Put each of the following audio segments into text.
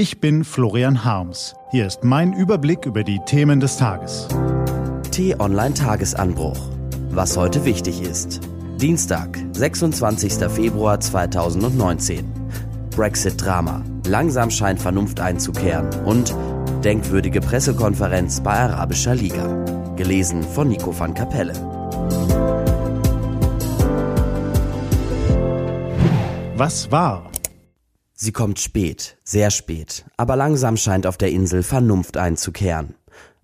Ich bin Florian Harms. Hier ist mein Überblick über die Themen des Tages. T-Online Tagesanbruch. Was heute wichtig ist. Dienstag, 26. Februar 2019. Brexit-Drama. Langsam scheint Vernunft einzukehren. Und denkwürdige Pressekonferenz bei Arabischer Liga. Gelesen von Nico van Kapelle. Was war? Sie kommt spät, sehr spät, aber langsam scheint auf der Insel Vernunft einzukehren.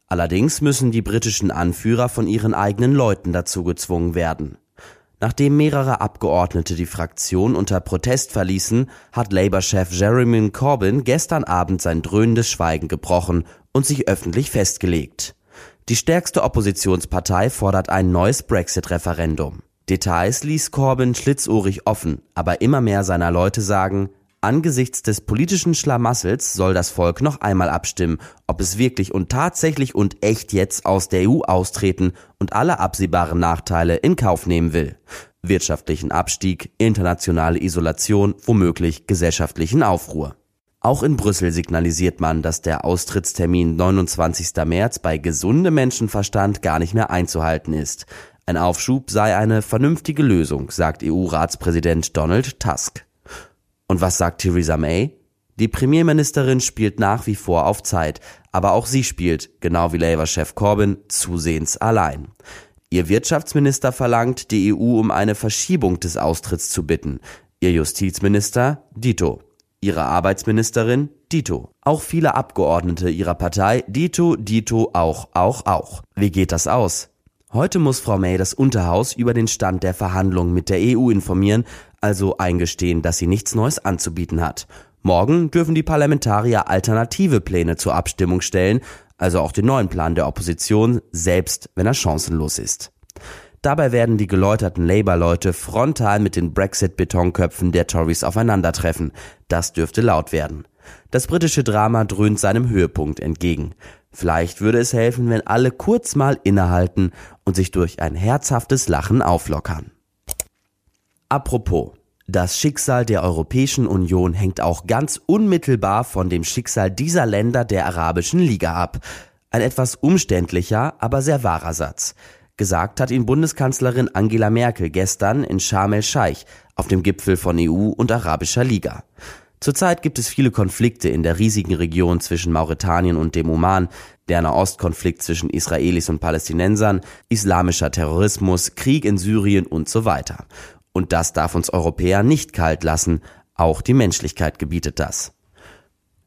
Allerdings müssen die britischen Anführer von ihren eigenen Leuten dazu gezwungen werden. Nachdem mehrere Abgeordnete die Fraktion unter Protest verließen, hat Labour-Chef Jeremy Corbyn gestern Abend sein dröhnendes Schweigen gebrochen und sich öffentlich festgelegt. Die stärkste Oppositionspartei fordert ein neues Brexit-Referendum. Details ließ Corbyn schlitzohrig offen, aber immer mehr seiner Leute sagen, Angesichts des politischen Schlamassels soll das Volk noch einmal abstimmen, ob es wirklich und tatsächlich und echt jetzt aus der EU austreten und alle absehbaren Nachteile in Kauf nehmen will. Wirtschaftlichen Abstieg, internationale Isolation, womöglich gesellschaftlichen Aufruhr. Auch in Brüssel signalisiert man, dass der Austrittstermin 29. März bei gesundem Menschenverstand gar nicht mehr einzuhalten ist. Ein Aufschub sei eine vernünftige Lösung, sagt EU-Ratspräsident Donald Tusk. Und was sagt Theresa May? Die Premierministerin spielt nach wie vor auf Zeit, aber auch sie spielt, genau wie Labour-Chef Corbyn, zusehends allein. Ihr Wirtschaftsminister verlangt, die EU um eine Verschiebung des Austritts zu bitten. Ihr Justizminister Dito. Ihre Arbeitsministerin Dito. Auch viele Abgeordnete ihrer Partei Dito, Dito, auch, auch, auch. Wie geht das aus? Heute muss Frau May das Unterhaus über den Stand der Verhandlungen mit der EU informieren, also eingestehen, dass sie nichts Neues anzubieten hat. Morgen dürfen die Parlamentarier alternative Pläne zur Abstimmung stellen, also auch den neuen Plan der Opposition, selbst wenn er chancenlos ist. Dabei werden die geläuterten Labour-Leute frontal mit den Brexit-Betonköpfen der Tories aufeinandertreffen. Das dürfte laut werden. Das britische Drama dröhnt seinem Höhepunkt entgegen. Vielleicht würde es helfen, wenn alle kurz mal innehalten und sich durch ein herzhaftes Lachen auflockern. Apropos, das Schicksal der Europäischen Union hängt auch ganz unmittelbar von dem Schicksal dieser Länder der Arabischen Liga ab. Ein etwas umständlicher, aber sehr wahrer Satz. Gesagt hat ihn Bundeskanzlerin Angela Merkel gestern in Sharm el-Scheich auf dem Gipfel von EU und Arabischer Liga. Zurzeit gibt es viele Konflikte in der riesigen Region zwischen Mauretanien und dem Oman, der Nahostkonflikt zwischen Israelis und Palästinensern, islamischer Terrorismus, Krieg in Syrien und so weiter. Und das darf uns Europäer nicht kalt lassen, auch die Menschlichkeit gebietet das.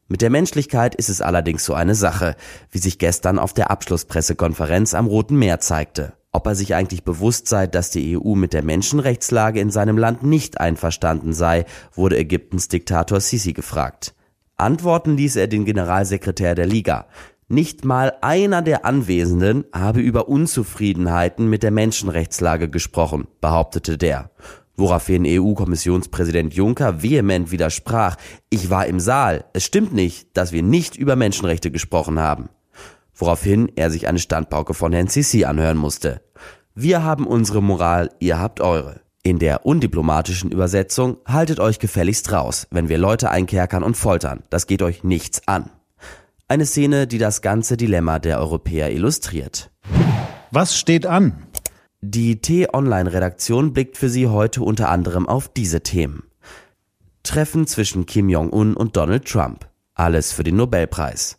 Mit der Menschlichkeit ist es allerdings so eine Sache, wie sich gestern auf der Abschlusspressekonferenz am Roten Meer zeigte. Ob er sich eigentlich bewusst sei, dass die EU mit der Menschenrechtslage in seinem Land nicht einverstanden sei, wurde Ägyptens Diktator Sisi gefragt. Antworten ließ er den Generalsekretär der Liga. Nicht mal einer der Anwesenden habe über Unzufriedenheiten mit der Menschenrechtslage gesprochen, behauptete der woraufhin EU-Kommissionspräsident Juncker vehement widersprach, ich war im Saal, es stimmt nicht, dass wir nicht über Menschenrechte gesprochen haben. Woraufhin er sich eine Standpauke von Herrn Sisi anhören musste. Wir haben unsere Moral, ihr habt eure. In der undiplomatischen Übersetzung haltet euch gefälligst raus, wenn wir Leute einkerkern und foltern, das geht euch nichts an. Eine Szene, die das ganze Dilemma der Europäer illustriert. Was steht an? Die T-Online-Redaktion blickt für Sie heute unter anderem auf diese Themen. Treffen zwischen Kim Jong-un und Donald Trump. Alles für den Nobelpreis.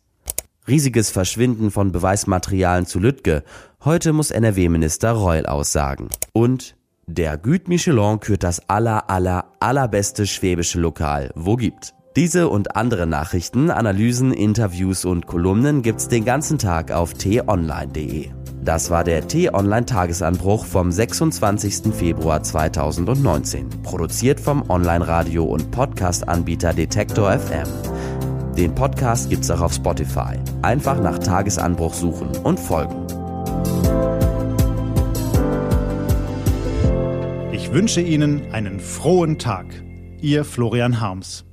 Riesiges Verschwinden von Beweismaterialien zu Lüttke. Heute muss NRW-Minister Reul aussagen. Und der Güt Michelin kürt das aller, aller, allerbeste schwäbische Lokal, wo gibt. Diese und andere Nachrichten, Analysen, Interviews und Kolumnen gibt's den ganzen Tag auf t-online.de. Das war der T-Online-Tagesanbruch vom 26. Februar 2019, produziert vom Online-Radio- und Podcast-Anbieter Detektor FM. Den Podcast gibt's auch auf Spotify. Einfach nach Tagesanbruch suchen und folgen. Ich wünsche Ihnen einen frohen Tag. Ihr Florian Harms.